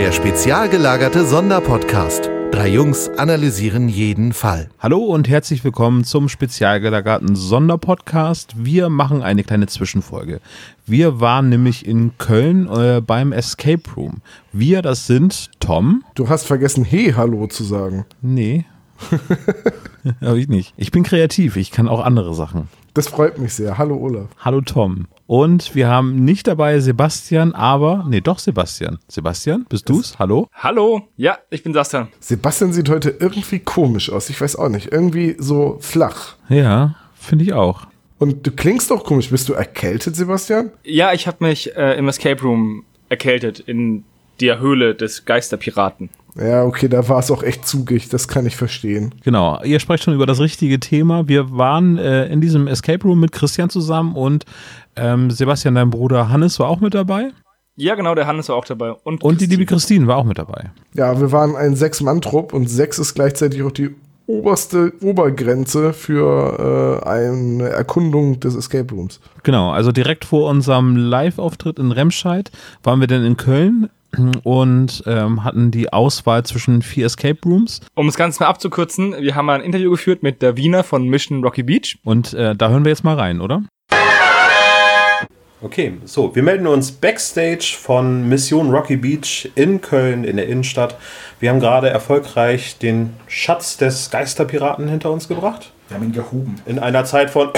Der spezial gelagerte Sonderpodcast. Drei Jungs analysieren jeden Fall. Hallo und herzlich willkommen zum spezial gelagerten Sonderpodcast. Wir machen eine kleine Zwischenfolge. Wir waren nämlich in Köln äh, beim Escape Room. Wir, das sind Tom. Du hast vergessen, hey, hallo zu sagen. Nee. Habe ich nicht. Ich bin kreativ, ich kann auch andere Sachen. Das freut mich sehr. Hallo Olaf. Hallo Tom. Und wir haben nicht dabei Sebastian, aber, nee, doch Sebastian. Sebastian, bist du's? Hallo? Hallo, ja, ich bin Sebastian. Sebastian sieht heute irgendwie komisch aus. Ich weiß auch nicht. Irgendwie so flach. Ja, finde ich auch. Und du klingst doch komisch. Bist du erkältet, Sebastian? Ja, ich habe mich äh, im Escape Room erkältet in der Höhle des Geisterpiraten. Ja, okay, da war es auch echt zugig, das kann ich verstehen. Genau, ihr sprecht schon über das richtige Thema. Wir waren äh, in diesem Escape Room mit Christian zusammen und ähm, Sebastian, dein Bruder Hannes, war auch mit dabei. Ja, genau, der Hannes war auch dabei. Und, und die liebe Christine war auch mit dabei. Ja, wir waren ein Sechs-Mann-Trupp und sechs ist gleichzeitig auch die oberste Obergrenze für äh, eine Erkundung des Escape Rooms. Genau, also direkt vor unserem Live-Auftritt in Remscheid waren wir dann in Köln und ähm, hatten die Auswahl zwischen vier Escape Rooms. Um es ganz mal abzukürzen, wir haben ein Interview geführt mit der Wiener von Mission Rocky Beach. Und äh, da hören wir jetzt mal rein, oder? Okay, so, wir melden uns backstage von Mission Rocky Beach in Köln in der Innenstadt. Wir haben gerade erfolgreich den Schatz des Geisterpiraten hinter uns gebracht. Wir haben ihn gehoben. In einer Zeit von.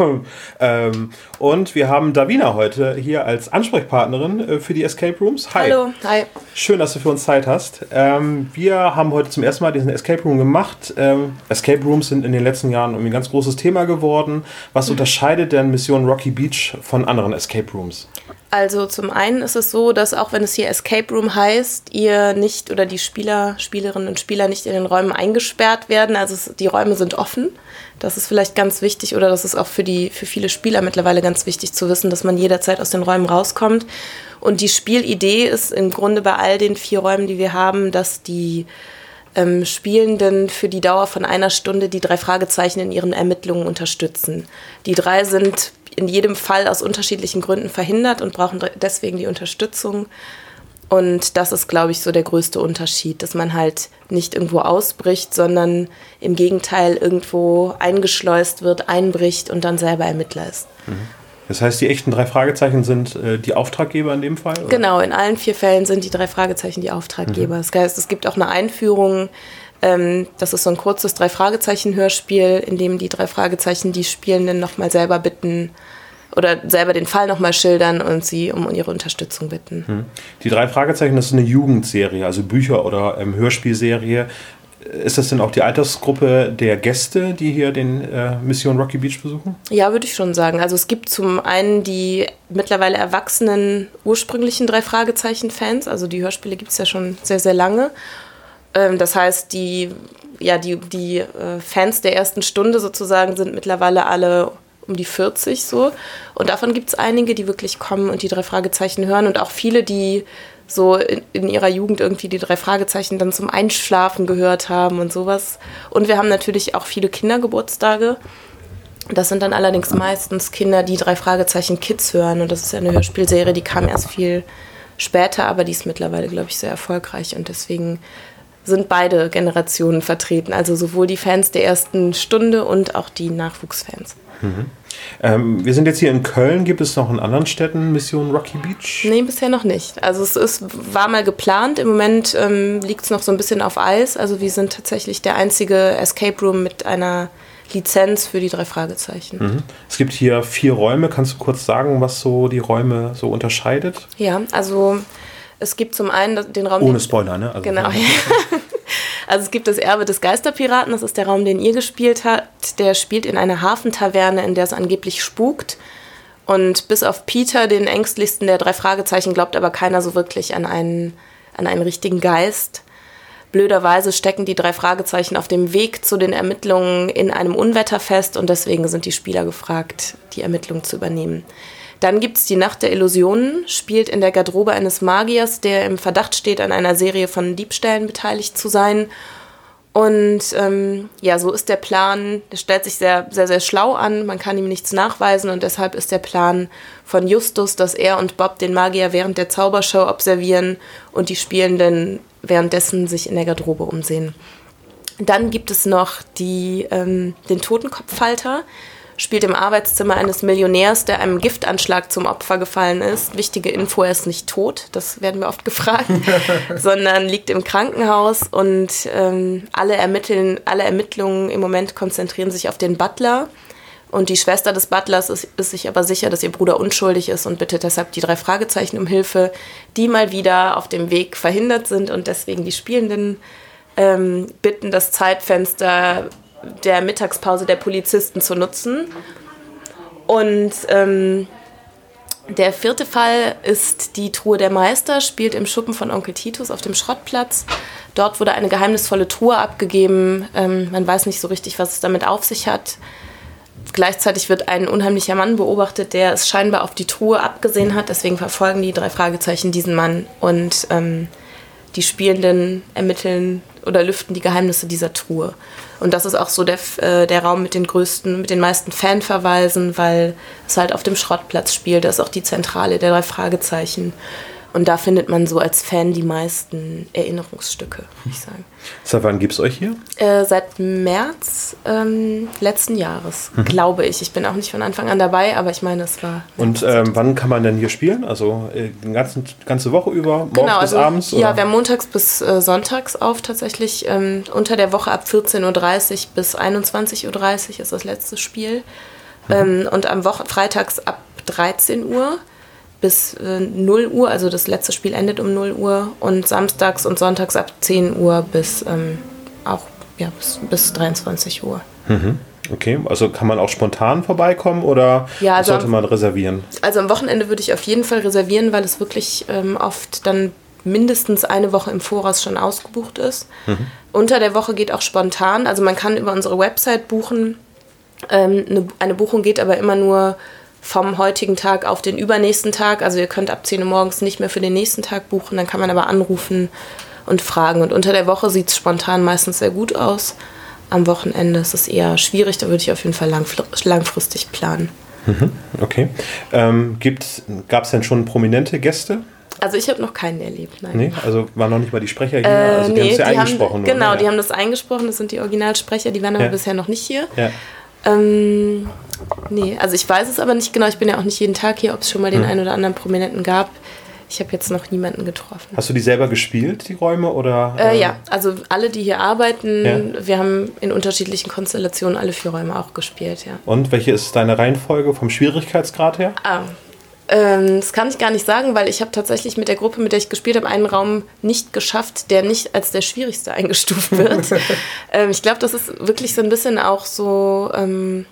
ähm, und wir haben Davina heute hier als Ansprechpartnerin äh, für die Escape Rooms. Hi. Hallo, hi. Schön, dass du für uns Zeit hast. Ähm, wir haben heute zum ersten Mal diesen Escape Room gemacht. Ähm, Escape Rooms sind in den letzten Jahren irgendwie ein ganz großes Thema geworden. Was mhm. unterscheidet denn Mission Rocky Beach von anderen Escape Rooms? Also zum einen ist es so, dass auch wenn es hier Escape Room heißt, ihr nicht oder die Spieler, Spielerinnen und Spieler nicht in den Räumen eingesperrt werden. Also es, die Räume sind offen. Das ist vielleicht ganz wichtig oder das ist auch für die für viele Spieler mittlerweile ganz wichtig zu wissen, dass man jederzeit aus den Räumen rauskommt. Und die Spielidee ist im Grunde bei all den vier Räumen, die wir haben, dass die ähm, Spielenden für die Dauer von einer Stunde die drei Fragezeichen in ihren Ermittlungen unterstützen. Die drei sind in jedem Fall aus unterschiedlichen Gründen verhindert und brauchen deswegen die Unterstützung. Und das ist, glaube ich, so der größte Unterschied, dass man halt nicht irgendwo ausbricht, sondern im Gegenteil irgendwo eingeschleust wird, einbricht und dann selber Ermittler ist. Mhm. Das heißt, die echten drei Fragezeichen sind äh, die Auftraggeber in dem Fall? Oder? Genau, in allen vier Fällen sind die drei Fragezeichen die Auftraggeber. Mhm. Das heißt, es gibt auch eine Einführung. Ähm, das ist so ein kurzes drei Fragezeichen Hörspiel, in dem die drei Fragezeichen die Spielenden nochmal selber bitten oder selber den Fall nochmal schildern und sie um ihre Unterstützung bitten. Mhm. Die drei Fragezeichen, das ist eine Jugendserie, also Bücher- oder ähm, Hörspielserie. Ist das denn auch die Altersgruppe der Gäste, die hier den äh, Mission Rocky Beach besuchen? Ja, würde ich schon sagen. Also es gibt zum einen die mittlerweile erwachsenen ursprünglichen drei Fragezeichen-Fans. Also die Hörspiele gibt es ja schon sehr, sehr lange. Ähm, das heißt, die, ja, die, die äh, Fans der ersten Stunde sozusagen sind mittlerweile alle um die 40 so. Und davon gibt es einige, die wirklich kommen und die drei Fragezeichen hören und auch viele, die so in, in, ihrer Jugend irgendwie die drei Fragezeichen dann zum Einschlafen gehört haben und sowas. Und wir haben natürlich auch viele Kindergeburtstage. Das sind dann allerdings meistens Kinder, die drei Fragezeichen Kids hören. Und das ist ja eine Hörspielserie, die kam erst viel später, aber die ist mittlerweile, glaube ich, sehr erfolgreich. Und deswegen sind beide Generationen vertreten. Also sowohl die Fans der ersten Stunde und auch die Nachwuchsfans. Mhm. Ähm, wir sind jetzt hier in Köln. Gibt es noch in anderen Städten Mission Rocky Beach? Nee, bisher noch nicht. Also es ist, war mal geplant. Im Moment ähm, liegt es noch so ein bisschen auf Eis. Also wir sind tatsächlich der einzige Escape Room mit einer Lizenz für die drei Fragezeichen. Mhm. Es gibt hier vier Räume. Kannst du kurz sagen, was so die Räume so unterscheidet? Ja, also es gibt zum einen den Raum. Ohne Spoiler, ne? Also genau. Also es gibt das Erbe des Geisterpiraten, das ist der Raum, den ihr gespielt habt. Der spielt in einer Hafentaverne, in der es angeblich spukt. Und bis auf Peter, den ängstlichsten der drei Fragezeichen, glaubt aber keiner so wirklich an einen, an einen richtigen Geist. Blöderweise stecken die drei Fragezeichen auf dem Weg zu den Ermittlungen in einem Unwetter fest und deswegen sind die Spieler gefragt, die Ermittlungen zu übernehmen. Dann gibt es die Nacht der Illusionen, spielt in der Garderobe eines Magiers, der im Verdacht steht, an einer Serie von Diebstählen beteiligt zu sein. Und ähm, ja, so ist der Plan, der stellt sich sehr, sehr, sehr schlau an, man kann ihm nichts nachweisen und deshalb ist der Plan von Justus, dass er und Bob den Magier während der Zaubershow observieren und die Spielenden währenddessen sich in der Garderobe umsehen. Dann gibt es noch die, ähm, den Totenkopffalter, spielt im Arbeitszimmer eines Millionärs, der einem Giftanschlag zum Opfer gefallen ist. Wichtige Info, er ist nicht tot, das werden wir oft gefragt, sondern liegt im Krankenhaus und ähm, alle, ermitteln, alle Ermittlungen im Moment konzentrieren sich auf den Butler. Und die Schwester des Butlers ist, ist, sich aber sicher, dass ihr Bruder unschuldig ist und bittet deshalb die drei Fragezeichen um Hilfe, die mal wieder auf dem Weg verhindert sind und deswegen die Spielenden ähm, bitten, das Zeitfenster der Mittagspause der Polizisten zu nutzen. Und ähm, der vierte Fall ist die Truhe der Meister, spielt im Schuppen von Onkel Titus auf dem Schrottplatz. Dort wurde eine geheimnisvolle Truhe abgegeben. Ähm, man weiß nicht so richtig, was es damit auf sich hat. Gleichzeitig wird ein unheimlicher Mann beobachtet, der es scheinbar auf die Truhe abgesehen hat. Deswegen verfolgen die drei Fragezeichen diesen Mann und ähm, die Spielenden ermitteln oder lüften die Geheimnisse dieser Truhe. Und das ist auch so der, äh, der Raum mit den größten, mit den meisten Fanverweisen, weil es halt auf dem Schrottplatz spielt. Das ist auch die Zentrale der drei Fragezeichen. Und da findet man so als Fan die meisten Erinnerungsstücke, würde ich sagen. Seit wann gibt es euch hier? Äh, seit März ähm, letzten Jahres, mhm. glaube ich. Ich bin auch nicht von Anfang an dabei, aber ich meine, es war. Und ähm, wann kann man denn hier spielen? Also äh, die ganze, ganze Woche über, morgens genau, also, bis abends? Oder? Ja, wir haben montags bis äh, sonntags auf tatsächlich. Ähm, unter der Woche ab 14.30 Uhr bis 21.30 Uhr ist das letzte Spiel. Mhm. Ähm, und am Wochen freitags ab 13 Uhr bis äh, 0 Uhr, also das letzte Spiel endet um 0 Uhr und samstags und sonntags ab 10 Uhr bis ähm, auch ja, bis, bis 23 Uhr. Mhm. Okay, also kann man auch spontan vorbeikommen oder ja, also sollte man reservieren? Also am Wochenende würde ich auf jeden Fall reservieren, weil es wirklich ähm, oft dann mindestens eine Woche im Voraus schon ausgebucht ist. Mhm. Unter der Woche geht auch spontan, also man kann über unsere Website buchen. Ähm, eine, eine Buchung geht aber immer nur vom heutigen Tag auf den übernächsten Tag. Also ihr könnt ab 10 Uhr morgens nicht mehr für den nächsten Tag buchen, dann kann man aber anrufen und fragen. Und unter der Woche sieht es spontan meistens sehr gut aus. Am Wochenende ist es eher schwierig, da würde ich auf jeden Fall langfristig planen. Mhm, okay. Ähm, Gab es denn schon prominente Gäste? Also ich habe noch keinen erlebt, nein. Nee, also waren noch nicht mal die Sprecher hier, äh, also die nee, haben es ja eingesprochen. Haben, genau, ja. die haben das eingesprochen, das sind die Originalsprecher, die waren aber ja. bisher noch nicht hier. Ja. Ähm, nee, also ich weiß es aber nicht genau. Ich bin ja auch nicht jeden Tag hier, ob es schon mal den hm. einen oder anderen Prominenten gab. Ich habe jetzt noch niemanden getroffen. Hast du die selber gespielt, die Räume? Oder, äh, ja, also alle, die hier arbeiten, ja. wir haben in unterschiedlichen Konstellationen alle vier Räume auch gespielt, ja. Und welche ist deine Reihenfolge vom Schwierigkeitsgrad her? Ah, ähm, das kann ich gar nicht sagen, weil ich habe tatsächlich mit der Gruppe, mit der ich gespielt habe, einen Raum nicht geschafft, der nicht als der schwierigste eingestuft wird. ähm, ich glaube, das ist wirklich so ein bisschen auch so ähm,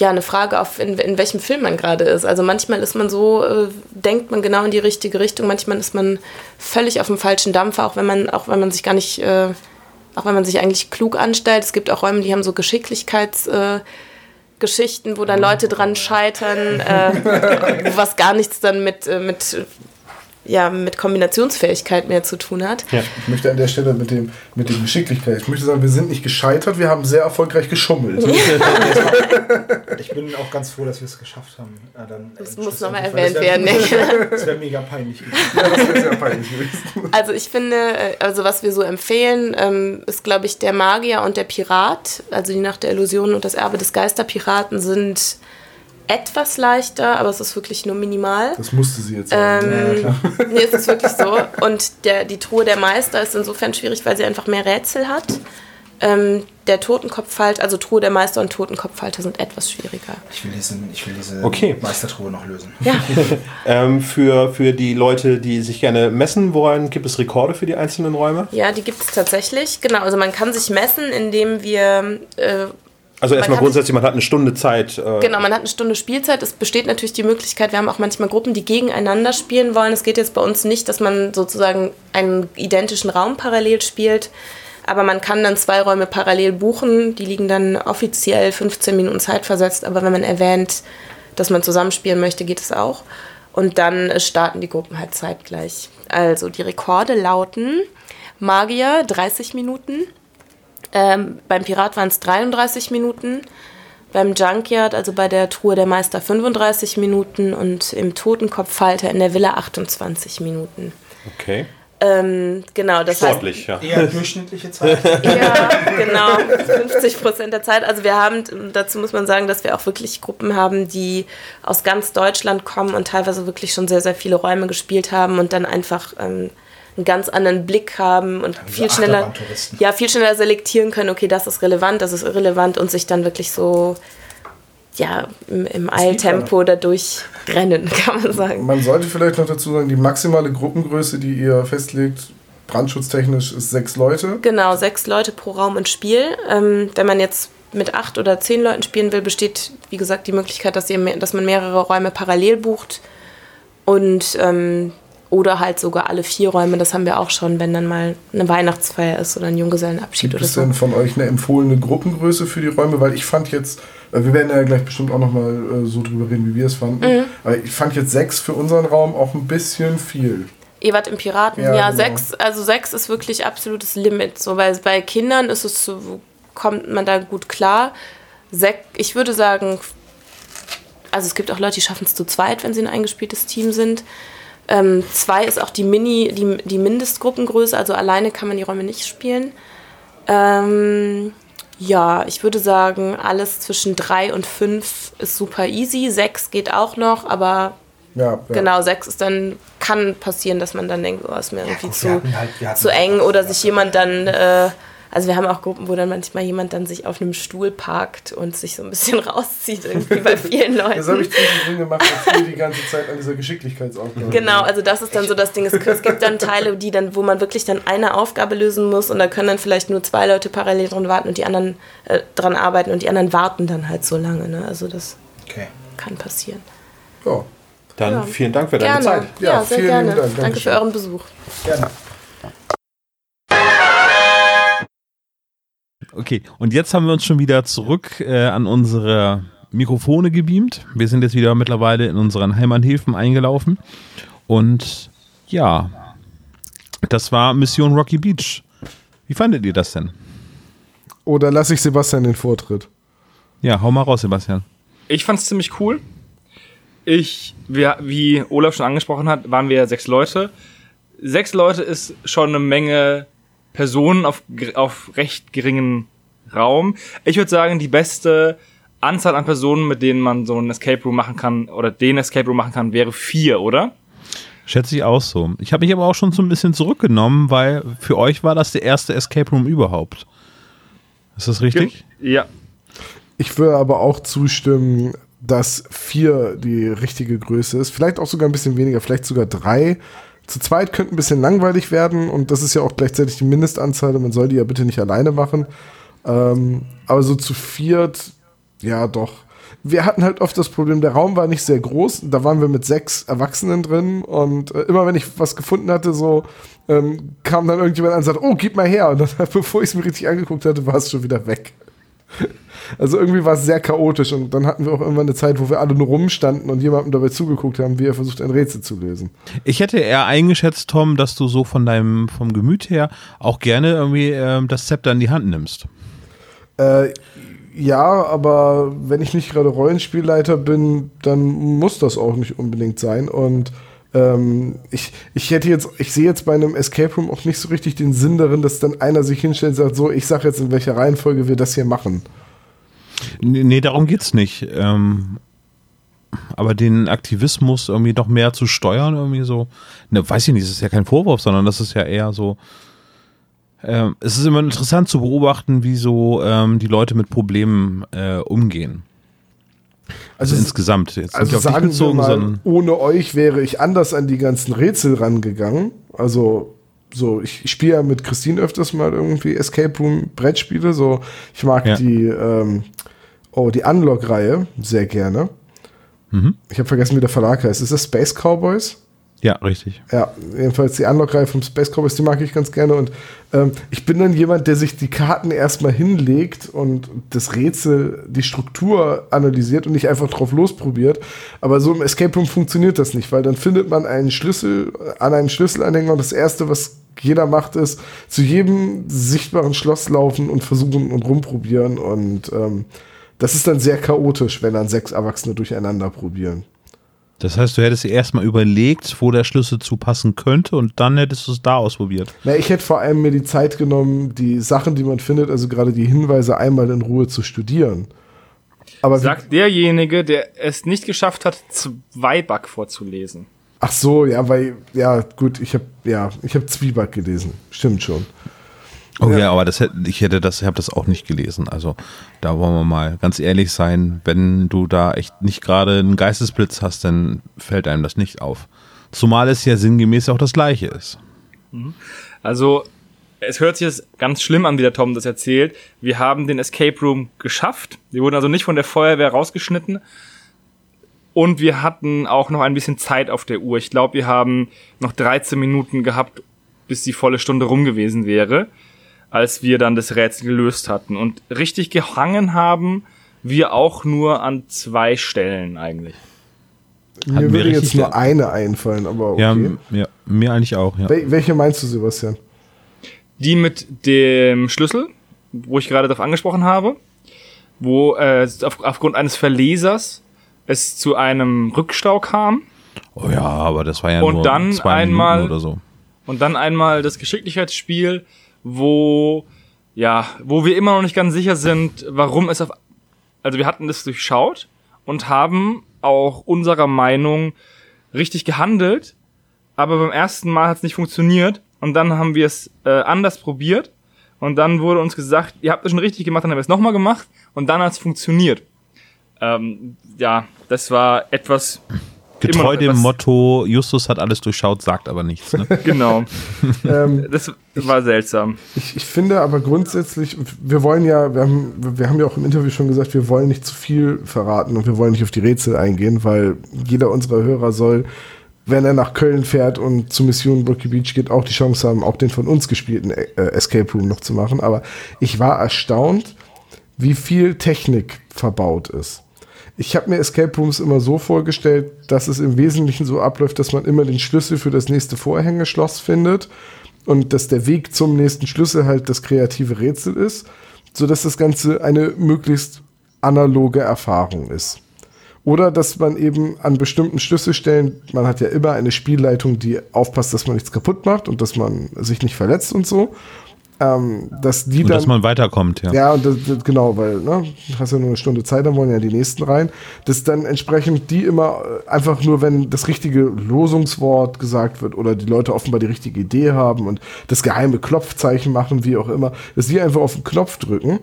ja eine Frage, auf in, in welchem Film man gerade ist. Also manchmal ist man so, äh, denkt man genau in die richtige Richtung, manchmal ist man völlig auf dem falschen Dampfer, auch wenn man, auch wenn man sich gar nicht, äh, auch wenn man sich eigentlich klug anstellt. Es gibt auch Räume, die haben so Geschicklichkeits äh, Geschichten, wo dann Leute dran scheitern, äh, was gar nichts dann mit, äh, mit ja, mit Kombinationsfähigkeit mehr zu tun hat. Ja. Ich möchte an der Stelle mit dem, mit dem Geschicklichkeit, ich möchte sagen, wir sind nicht gescheitert, wir haben sehr erfolgreich geschummelt. ich bin auch ganz froh, dass wir es geschafft haben. Ja, dann, das muss nochmal erwähnt werden. Das wäre mega peinlich gewesen. Ja, das wäre sehr peinlich gewesen. Also ich finde, äh, also was wir so empfehlen, ähm, ist glaube ich der Magier und der Pirat, also die Nacht der Illusionen und das Erbe des Geisterpiraten sind etwas leichter, aber es ist wirklich nur minimal. Das musste sie jetzt sagen. Ähm, ja, nee, es ist wirklich so. Und der, die Truhe der Meister ist insofern schwierig, weil sie einfach mehr Rätsel hat. Ähm, der Totenkopfhalter, also Truhe der Meister und Totenkopfhalter sind etwas schwieriger. Ich will, diesen, ich will diese okay. Meistertruhe noch lösen. Ja. ähm, für, für die Leute, die sich gerne messen wollen, gibt es Rekorde für die einzelnen Räume? Ja, die gibt es tatsächlich. Genau, also man kann sich messen, indem wir äh, also erstmal grundsätzlich, man hat eine Stunde Zeit. Äh genau, man hat eine Stunde Spielzeit. Es besteht natürlich die Möglichkeit, wir haben auch manchmal Gruppen, die gegeneinander spielen wollen. Es geht jetzt bei uns nicht, dass man sozusagen einen identischen Raum parallel spielt. Aber man kann dann zwei Räume parallel buchen. Die liegen dann offiziell 15 Minuten Zeit versetzt. Aber wenn man erwähnt, dass man zusammenspielen möchte, geht es auch. Und dann starten die Gruppen halt zeitgleich. Also die Rekorde lauten Magier 30 Minuten, Ähm, beim Pirat waren es 33 Minuten, beim Junkyard, also bei der Truhe der Meister 35 Minuten und im Totenkopfhalter in der Villa 28 Minuten. Okay. Ähm, genau, das heißt, Sportlich, ja. Eher durchschnittliche Zeit. Ja, genau. 50 Prozent der Zeit. Also wir haben, dazu muss man sagen, dass wir auch wirklich Gruppen haben, die aus ganz Deutschland kommen und teilweise wirklich schon sehr, sehr viele Räume gespielt haben und dann einfach ähm, einen ganz anderen Blick haben und diese viel schneller, ja, viel schneller selektieren können, okay, das ist relevant, das ist irrelevant und sich dann wirklich so ja, im, im Eiltempo dadurch rennen, kann man sagen. Man sollte vielleicht noch dazu sagen, die maximale Gruppengröße, die ihr festlegt, brandschutztechnisch, ist sechs Leute. Genau, sechs Leute pro Raum und Spiel. Ähm, wenn man jetzt mit acht oder zehn Leuten spielen will, besteht, wie gesagt, die Möglichkeit, dass, ihr, mehr- dass man mehrere Räume parallel bucht. Und ähm, oder halt sogar alle vier Räume, das haben wir auch schon, wenn dann mal eine Weihnachtsfeier ist oder ein Junggesellenabschied Gibt oder es so. denn von euch eine empfohlene Gruppengröße für die Räume? Weil ich fand jetzt, äh, wir werden ja gleich bestimmt auch nochmal äh, so drüber reden, wie wir es fanden. Mhm. Aber ich fand jetzt sechs für unseren Raum auch ein bisschen viel. Ihr wart im Piraten. Ja, Ja, genau. sechs, also sechs ist wirklich absolutes Limit. So, weil bei Kindern ist es so, kommt man da gut klar. Sech, ich würde sagen, also es gibt auch Leute, die schaffen es zu zweit, wenn sie ein eingespieltes Team sind. Ähm, zwei ist auch die Mini, die, die Mindestgruppengröße, also alleine kann man die Räume nicht spielen. Ähm, ja, ich würde sagen, alles zwischen drei und fünf ist super easy. Sechs geht auch noch, aber Ja, ja. Genau, sechs ist dann, kann passieren, dass man dann denkt, oh, ist mir irgendwie zu, hatten halt- wir hatten zu eng oder sich jemand dann, äh, also wir haben auch Gruppen, wo dann manchmal jemand dann sich auf einem Stuhl parkt und sich so ein bisschen rauszieht, irgendwie bei vielen Leuten. Das habe ich zwischendrin gemacht, wir die ganze Zeit an dieser Geschicklichkeitsaufgabe. Genau, also das ist dann so das Ding. Es, gibt dann Teile, die dann, wo man wirklich dann eine Aufgabe lösen muss und da können dann vielleicht nur zwei Leute parallel dran warten und die anderen äh, dran arbeiten und die anderen warten dann halt so lange. Ne? Also das Okay. kann passieren. Ja. Dann Ja. vielen Dank für deine Gerne. Zeit. Ja, Ja, sehr vielen gerne. Dank. Danke für euren Besuch. Gerne. Okay, und jetzt haben wir uns schon wieder zurück äh, an unsere Mikrofone gebeamt. Wir sind jetzt wieder mittlerweile in unseren Heimathäfen eingelaufen. Und ja, das war Mission Rocky Beach. Wie fandet ihr das denn? Oder lasse ich Sebastian den Vortritt? Ja, hau mal raus, Sebastian. Ich fand's ziemlich cool. Ich, wir, wie Olaf schon angesprochen hat, waren wir sechs Leute. Sechs Leute ist schon eine Menge Personen auf, auf recht geringen Raum. Ich würde sagen, die beste Anzahl an Personen, mit denen man so einen Escape Room machen kann, oder den Escape Room machen kann, wäre vier, oder? Schätze ich auch so. Ich habe mich aber auch schon so ein bisschen zurückgenommen, weil für euch war das der erste Escape Room überhaupt. Ist das richtig? Ja. Ich würde aber auch zustimmen, dass vier die richtige Größe ist. Vielleicht auch sogar ein bisschen weniger, vielleicht sogar drei. Zu zweit könnte ein bisschen langweilig werden und das ist ja auch gleichzeitig die Mindestanzahl. Man soll die ja bitte nicht alleine machen. Ähm, aber so zu viert, ja doch. Wir hatten halt oft das Problem, der Raum war nicht sehr groß. Da waren wir mit sechs Erwachsenen drin und äh, immer wenn ich was gefunden hatte, so ähm, kam dann irgendjemand an und sagte, oh, gib mal her. Und dann, bevor ich es mir richtig angeguckt hatte, war es schon wieder weg. Also irgendwie war es sehr chaotisch und dann hatten wir auch irgendwann eine Zeit, wo wir alle nur rumstanden und jemandem dabei zugeguckt haben, wie er versucht, ein Rätsel zu lösen. Ich hätte eher eingeschätzt, Tom, dass du so von deinem, vom Gemüt her auch gerne irgendwie ähm, das Zepter in die Hand nimmst. Äh, ja, aber wenn ich nicht gerade Rollenspielleiter bin, dann muss das auch nicht unbedingt sein. Und ähm, ich, ich hätte jetzt, ich sehe jetzt bei einem Escape Room auch nicht so richtig den Sinn darin, dass dann einer sich hinstellt und sagt, so, ich sag jetzt, in welcher Reihenfolge wir das hier machen. Nee, nee, darum geht's nicht. Ähm, aber den Aktivismus irgendwie noch mehr zu steuern, irgendwie so, ne, weiß ich nicht, das ist ja kein Vorwurf, sondern das ist ja eher so. Ähm, es ist immer interessant zu beobachten, wie so ähm, die Leute mit Problemen äh, umgehen. Also, es- insgesamt jetzt Also sagen wir mal, ohne euch wäre ich anders an die ganzen Rätsel rangegangen. Also so, ich, ich spiele ja mit Christine öfters mal irgendwie Escape Room Brettspiele. So, ich mag Ja. die, ähm, oh, die Unlock-Reihe sehr gerne. Mhm. Ich habe vergessen, wie der Verlag heißt. Ist das Space Cowboys? Ja, richtig. Ja, jedenfalls die Unlock-Reihe vom Space Cowboys, die mag ich ganz gerne. Und ähm, ich bin dann jemand, der sich die Karten erstmal hinlegt und das Rätsel, die Struktur analysiert und nicht einfach drauf losprobiert. Aber so im Escape Room funktioniert das nicht, weil dann findet man einen Schlüssel, an einen Schlüsselanhänger und das Erste, was jeder macht es, zu jedem sichtbaren Schloss laufen und versuchen und rumprobieren. Und ähm, das ist dann sehr chaotisch, wenn dann sechs Erwachsene durcheinander probieren. Das heißt, du hättest dir erstmal überlegt, wo der Schlüssel zu passen könnte und dann hättest du es da ausprobiert. Na, ich hätte vor allem mir die Zeit genommen, die Sachen, die man findet, also gerade die Hinweise einmal in Ruhe zu studieren. Aber Sagt derjenige, der es nicht geschafft hat, zwei Bug vorzulesen. ach so, ja, weil ja gut, ich habe ja, ich habe Zwieback gelesen, stimmt schon. Oh ja, Ja. aber das hätte, ich hätte das, ich habe das auch nicht gelesen. Also da wollen wir mal ganz ehrlich sein, wenn du da echt nicht gerade einen Geistesblitz hast, dann fällt einem das nicht auf. Zumal es ja sinngemäß auch das gleiche ist. Also, es hört sich jetzt ganz schlimm an, wie der Tom das erzählt. Wir haben den Escape Room geschafft. Wir wurden also nicht von der Feuerwehr rausgeschnitten. Und wir hatten auch noch ein bisschen Zeit auf der Uhr. Ich glaube, wir haben noch 13 Minuten gehabt, bis die volle Stunde rum gewesen wäre, als wir dann das Rätsel gelöst hatten. Und richtig gehangen haben wir auch nur an zwei Stellen eigentlich. Mir wir würde jetzt nur eine einfallen, aber okay. Ja, ja, mir eigentlich auch, ja. Wel welche meinst du, Sebastian? Die mit dem Schlüssel, wo ich gerade darauf angesprochen habe, wo äh, auf, aufgrund eines Verlesers es zu einem Rückstau kam Oh ja, aber das war ja Und nur dann zwei einmal- Minuten oder so. und dann einmal das Geschicklichkeitsspiel, wo ja, wo wir immer noch nicht ganz sicher sind, warum es auf also wir hatten das durchschaut und haben auch unserer Meinung richtig gehandelt, aber beim ersten Mal hat es nicht funktioniert und dann haben wir es äh, anders probiert und dann wurde uns gesagt, ihr habt es schon richtig gemacht, dann haben wir es nochmal gemacht und dann hat es funktioniert. Ähm, ja, das war etwas Getreu dem Motto, Justus hat alles durchschaut, sagt aber nichts. Ne? genau. ähm, Das war seltsam. ich, ich finde aber grundsätzlich, wir wollen ja, wir haben, wir haben ja auch im Interview schon gesagt, wir wollen nicht zu viel verraten und wir wollen nicht auf die Rätsel eingehen, weil jeder unserer Hörer soll, wenn er nach Köln fährt und zur Mission Rocky Beach geht, auch die Chance haben, auch den von uns gespielten äh, Escape Room noch zu machen. Aber ich war erstaunt, wie viel Technik verbaut ist. Ich habe mir Escape Rooms immer so vorgestellt, dass es im Wesentlichen so abläuft, dass man immer den Schlüssel für das nächste Vorhängeschloss findet und dass der Weg zum nächsten Schlüssel halt das kreative Rätsel ist, sodass das Ganze eine möglichst analoge Erfahrung ist. Oder dass man eben an bestimmten Schlüsselstellen, man hat ja immer eine Spielleitung, die aufpasst, dass man nichts kaputt macht und dass man sich nicht verletzt und so, ähm, dass die Und dann dass man weiterkommt, ja. ja, und das, das, genau, weil, ne, du hast ja nur eine Stunde Zeit, dann wollen ja die nächsten rein. Dass dann entsprechend die immer äh, einfach nur, wenn das richtige Losungswort gesagt wird oder die Leute offenbar die richtige Idee haben und das geheime Klopfzeichen machen, wie auch immer, dass die einfach auf den Knopf drücken.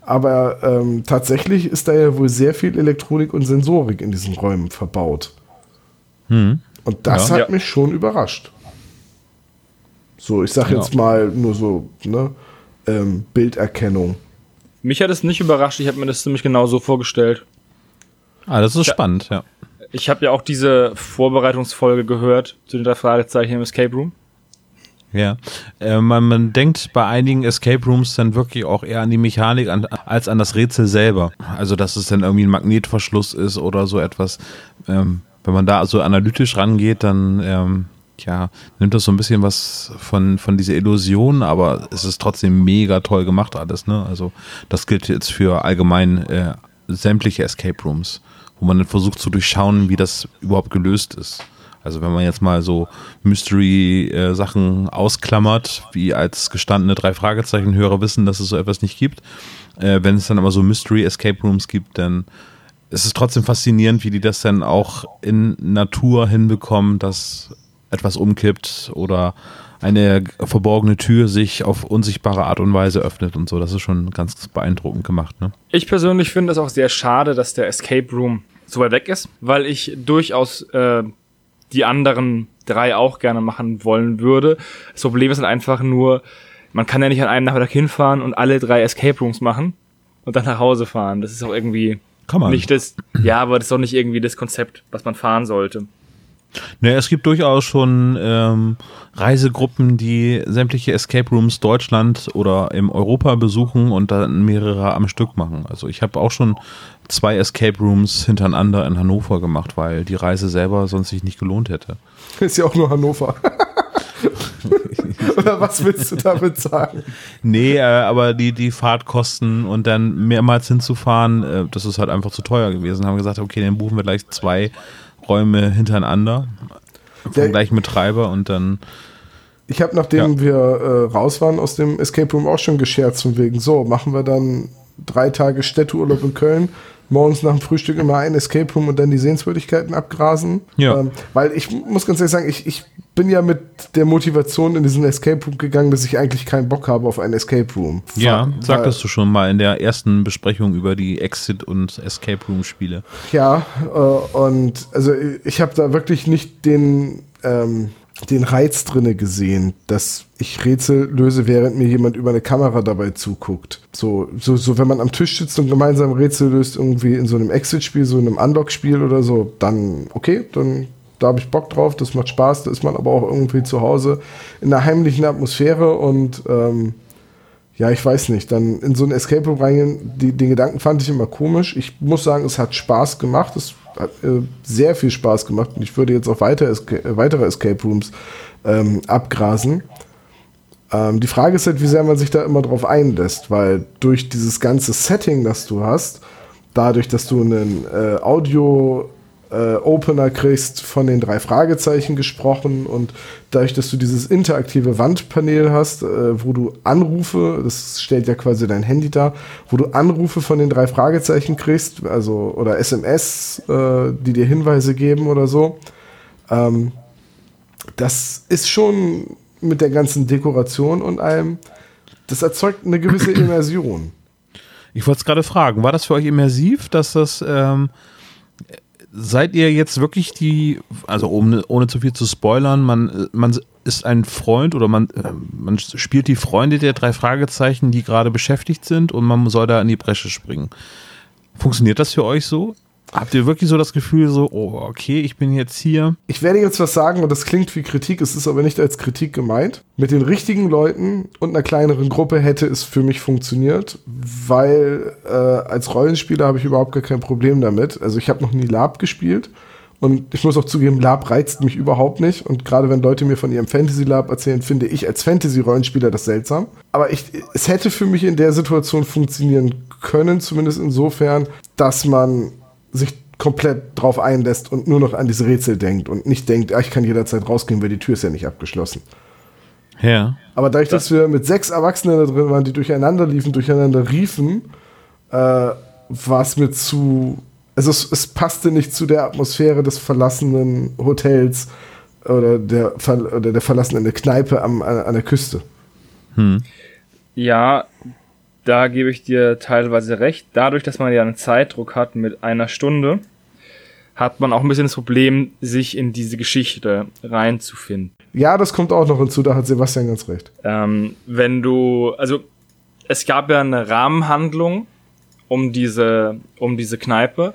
Aber ähm, tatsächlich ist da ja wohl sehr viel Elektronik und Sensorik in diesen Räumen verbaut. Hm. Und das Ja. hat Ja. mich schon überrascht. So, ich sag Ja. jetzt mal nur so, ne, ähm, Bilderkennung. Mich hat es nicht überrascht, ich habe mir das ziemlich genau so vorgestellt. Ah, das ist Ja. spannend, ja. Ich habe ja auch diese Vorbereitungsfolge gehört zu den drei Fragezeichen im Escape Room. Ja, äh, man, man denkt bei einigen Escape Rooms dann wirklich auch eher an die Mechanik an, als an das Rätsel selber. Also, dass es dann irgendwie ein Magnetverschluss ist oder so etwas. Ähm, wenn man da so analytisch rangeht, dann ähm, ja, nimmt das so ein bisschen was von, von dieser Illusion, aber es ist trotzdem mega toll gemacht alles. Ne? Also, das gilt jetzt für allgemein äh, sämtliche Escape Rooms, wo man dann versucht zu durchschauen, wie das überhaupt gelöst ist. Also wenn man jetzt mal so Mystery-Sachen ausklammert, wie als gestandene drei Fragezeichen-Hörer wissen, dass es so etwas nicht gibt. Äh, wenn es dann aber so Mystery-Escape Rooms gibt, dann ist es trotzdem faszinierend, wie die das dann auch in Natur hinbekommen, dass etwas umkippt oder eine verborgene Tür sich auf unsichtbare Art und Weise öffnet und so. Das ist schon ganz beeindruckend gemacht. Ne? Ich persönlich finde es auch sehr schade, dass der Escape Room so weit weg ist, weil ich durchaus äh, die anderen drei auch gerne machen wollen würde. Das Problem ist halt einfach nur, man kann ja nicht an einem Nachmittag hinfahren und alle drei Escape Rooms machen und dann nach Hause fahren. Das ist auch irgendwie Kann man. nicht das, ja, aber das ist doch nicht irgendwie das Konzept, was man fahren sollte. Ne, es gibt durchaus schon ähm, Reisegruppen, die sämtliche Escape Rooms Deutschland oder im Europa besuchen und dann mehrere am Stück machen. Also ich habe auch schon zwei Escape Rooms hintereinander in Hannover gemacht, weil die Reise selber sonst sich nicht gelohnt hätte. Ist ja auch nur Hannover. Oder was willst du damit sagen? Nee, äh, aber die, die Fahrtkosten und dann mehrmals hinzufahren, äh, das ist halt einfach zu teuer gewesen. Haben gesagt, okay, dann buchen wir gleich zwei Räume hintereinander vom Der- gleichen Betreiber und dann. Ich habe, nachdem wir äh, raus waren aus dem Escape Room, auch schon gescherzt von wegen, so, machen wir dann drei Tage Städteurlaub in Köln, morgens nach dem Frühstück immer ein Escape Room und dann die Sehenswürdigkeiten abgrasen. Ja. Ähm, weil ich muss ganz ehrlich sagen, ich, ich bin ja mit der Motivation in diesen Escape Room gegangen, dass ich eigentlich keinen Bock habe auf einen Escape Room. Ja, Weil- sagtest du schon mal in der ersten Besprechung über die Exit- und Escape Room-Spiele. Ja, äh, und also ich habe da wirklich nicht den, ähm, den Reiz drinne gesehen, dass ich Rätsel löse, während mir jemand über eine Kamera dabei zuguckt. So, so, so wenn man am Tisch sitzt und gemeinsam Rätsel löst, irgendwie in so einem Exit-Spiel, so in einem Unlock-Spiel oder so, dann okay, dann da habe ich Bock drauf, das macht Spaß, da ist man aber auch irgendwie zu Hause in einer heimlichen Atmosphäre und ähm, ja, ich weiß nicht, dann in so ein Escape Room reingehen, die, den Gedanken fand ich immer komisch. Ich muss sagen, es hat Spaß gemacht, es hat äh, sehr viel Spaß gemacht. Und ich würde jetzt auch weiter Esca äh, weitere Escape Rooms ähm, abgrasen. Ähm, die Frage ist halt, wie sehr man sich da immer drauf einlässt, weil durch dieses ganze Setting, das du hast, dadurch, dass du einen äh, Audio äh, Opener kriegst von den drei Fragezeichen gesprochen und dadurch, dass du dieses interaktive Wandpanel hast, äh, wo du Anrufe, das stellt ja quasi dein Handy dar, wo du Anrufe von den drei Fragezeichen kriegst, also oder SMS, äh, die dir Hinweise geben oder so. Ähm, das ist schon mit der ganzen Dekoration und allem, das erzeugt eine gewisse Immersion. Ich wollte es gerade fragen, war das für euch immersiv, dass das, ähm, seid ihr jetzt wirklich die, also ohne, ohne zu viel zu spoilern, man, man ist ein Freund oder man, äh, man spielt die Freunde der drei Fragezeichen, die gerade beschäftigt sind und man soll da in die Bresche springen. Funktioniert das für euch so? Habt ihr wirklich so das Gefühl, so, oh, okay, ich bin jetzt hier? Ich werde jetzt was sagen und das klingt wie Kritik, es ist aber nicht als Kritik gemeint. Mit den richtigen Leuten und einer kleineren Gruppe hätte es für mich funktioniert, weil äh, als Rollenspieler habe ich überhaupt gar kein Problem damit. Also ich habe noch nie Lab gespielt und ich muss auch zugeben, Lab reizt mich überhaupt nicht und gerade wenn Leute mir von ihrem Fantasy Lab erzählen, finde ich als Fantasy-Rollenspieler das seltsam. Aber ich, es hätte für mich in der Situation funktionieren können, zumindest insofern, dass man sich komplett drauf einlässt und nur noch an diese Rätsel denkt und nicht denkt, ah, ich kann jederzeit rausgehen, weil die Tür ist ja nicht abgeschlossen. Ja. Aber dadurch, dass wir mit sechs Erwachsenen da drin waren, die durcheinander liefen, durcheinander riefen, äh, war es mir zu. Also es, es passte nicht zu der Atmosphäre des verlassenen Hotels oder der, oder der verlassenen Kneipe am, an, an der Küste. Ja, da gebe ich dir teilweise recht. Dadurch, dass man ja einen Zeitdruck hat mit einer Stunde, hat man auch ein bisschen das Problem, sich in diese Geschichte reinzufinden. Ja, das kommt auch noch hinzu, da hat Sebastian ganz recht. Ähm, wenn du, also es gab ja eine Rahmenhandlung um diese, um diese Kneipe.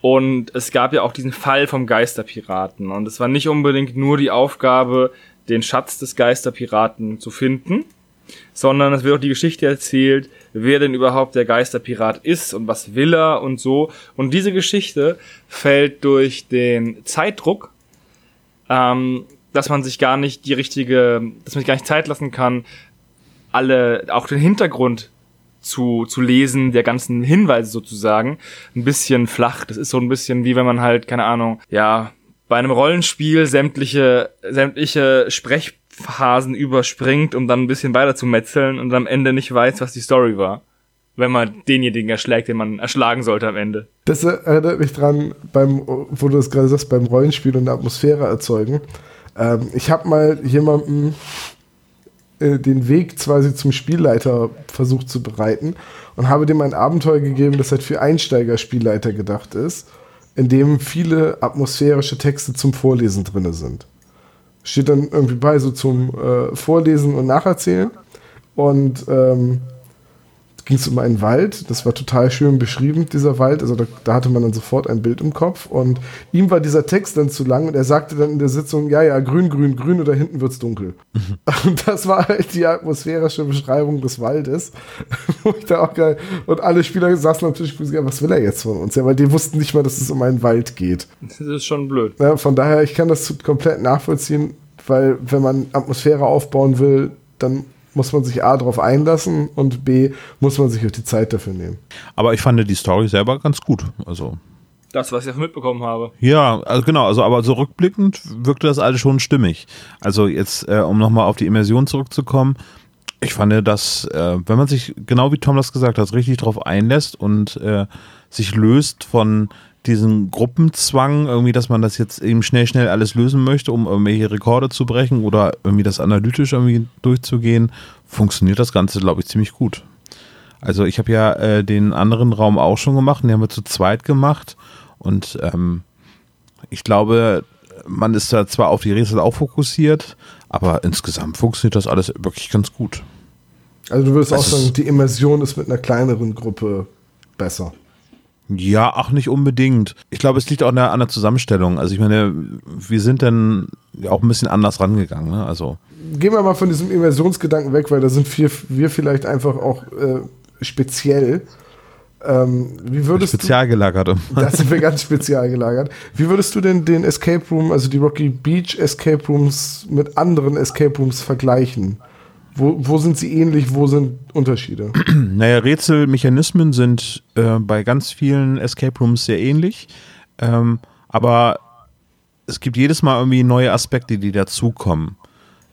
Und es gab ja auch diesen Fall vom Geisterpiraten. Und es war nicht unbedingt nur die Aufgabe, den Schatz des Geisterpiraten zu finden, sondern es wird auch die Geschichte erzählt, wer denn überhaupt der Geisterpirat ist und was will er und so. Und diese Geschichte fällt durch den Zeitdruck, ähm, dass man sich gar nicht die richtige, dass man sich gar nicht Zeit lassen kann, alle, auch den Hintergrund zu, zu lesen, der ganzen Hinweise sozusagen, ein bisschen flach. Das ist so ein bisschen wie wenn man halt, keine Ahnung, ja, bei einem Rollenspiel sämtliche, sämtliche Sprechphasen überspringt, um dann ein bisschen weiter zu metzeln und am Ende nicht weiß, was die Story war. Wenn man denjenigen erschlägt, den man erschlagen sollte am Ende. Das erinnert mich dran, beim, wo du das gerade sagst, beim Rollenspiel und eine Atmosphäre erzeugen. Ähm, ich habe mal jemandem äh, den Weg quasi zum Spielleiter versucht zu bereiten und habe dem ein Abenteuer gegeben, das halt für Einsteiger-Spielleiter gedacht ist, in dem viele atmosphärische Texte zum Vorlesen drin sind. Steht dann irgendwie bei, so zum äh, Vorlesen und Nacherzählen. Und ähm, ging es um einen Wald. Das war total schön beschrieben, dieser Wald. Also da, da, hatte man dann sofort ein Bild im Kopf. Und ihm war dieser Text dann zu lang und er sagte dann in der Sitzung, ja, ja, grün, grün, grün oder hinten wird's dunkel. Und das war halt die atmosphärische Beschreibung des Waldes. Wo ich da auch geil, und alle Spieler saßen natürlich, ja, was will er jetzt von uns? Ja, weil die wussten nicht mal, dass es um einen Wald geht. Das ist schon blöd. Ja, von daher, ich kann das komplett nachvollziehen, weil wenn man Atmosphäre aufbauen will, dann muss man sich A darauf einlassen und B muss man sich auch die Zeit dafür nehmen. Aber ich fand die Story selber ganz gut. Also Das, was ich davon mitbekommen habe. Ja, also genau, also aber so rückblickend wirkte das alles schon stimmig. Also jetzt, äh, um nochmal auf die Immersion zurückzukommen, ich fand, dass, äh, wenn man sich, genau wie Tom das gesagt hat, richtig drauf einlässt und äh, sich löst von diesem Gruppenzwang, irgendwie, dass man das jetzt eben schnell, schnell alles lösen möchte, um irgendwelche Rekorde zu brechen oder irgendwie das analytisch irgendwie durchzugehen, funktioniert das Ganze, glaube ich, ziemlich gut. Also ich habe ja äh, den anderen Raum auch schon gemacht, den haben wir zu zweit gemacht und ähm, ich glaube, man ist da zwar auf die Rätsel auch fokussiert, aber insgesamt funktioniert das alles wirklich ganz gut. Also du würdest Das auch sagen, die Immersion ist mit einer kleineren Gruppe besser. Ja, ach nicht unbedingt. Ich glaube, es liegt auch an der, an der Zusammenstellung. Also ich meine, wir sind dann auch ein bisschen anders rangegangen. Ne? Also Gehen wir mal von diesem Immersionsgedanken weg, weil da sind wir, wir vielleicht einfach auch äh, speziell. Ähm, wie würdest spezial gelagert. da sind wir ganz spezial gelagert. Wie würdest du denn den Escape Room, also die Rocky Beach Escape Rooms mit anderen Escape Rooms vergleichen? Wo, wo sind sie ähnlich, wo sind Unterschiede? Naja, Rätselmechanismen sind äh, bei ganz vielen Escape Rooms sehr ähnlich. Ähm, aber es gibt jedes Mal irgendwie neue Aspekte, die dazukommen.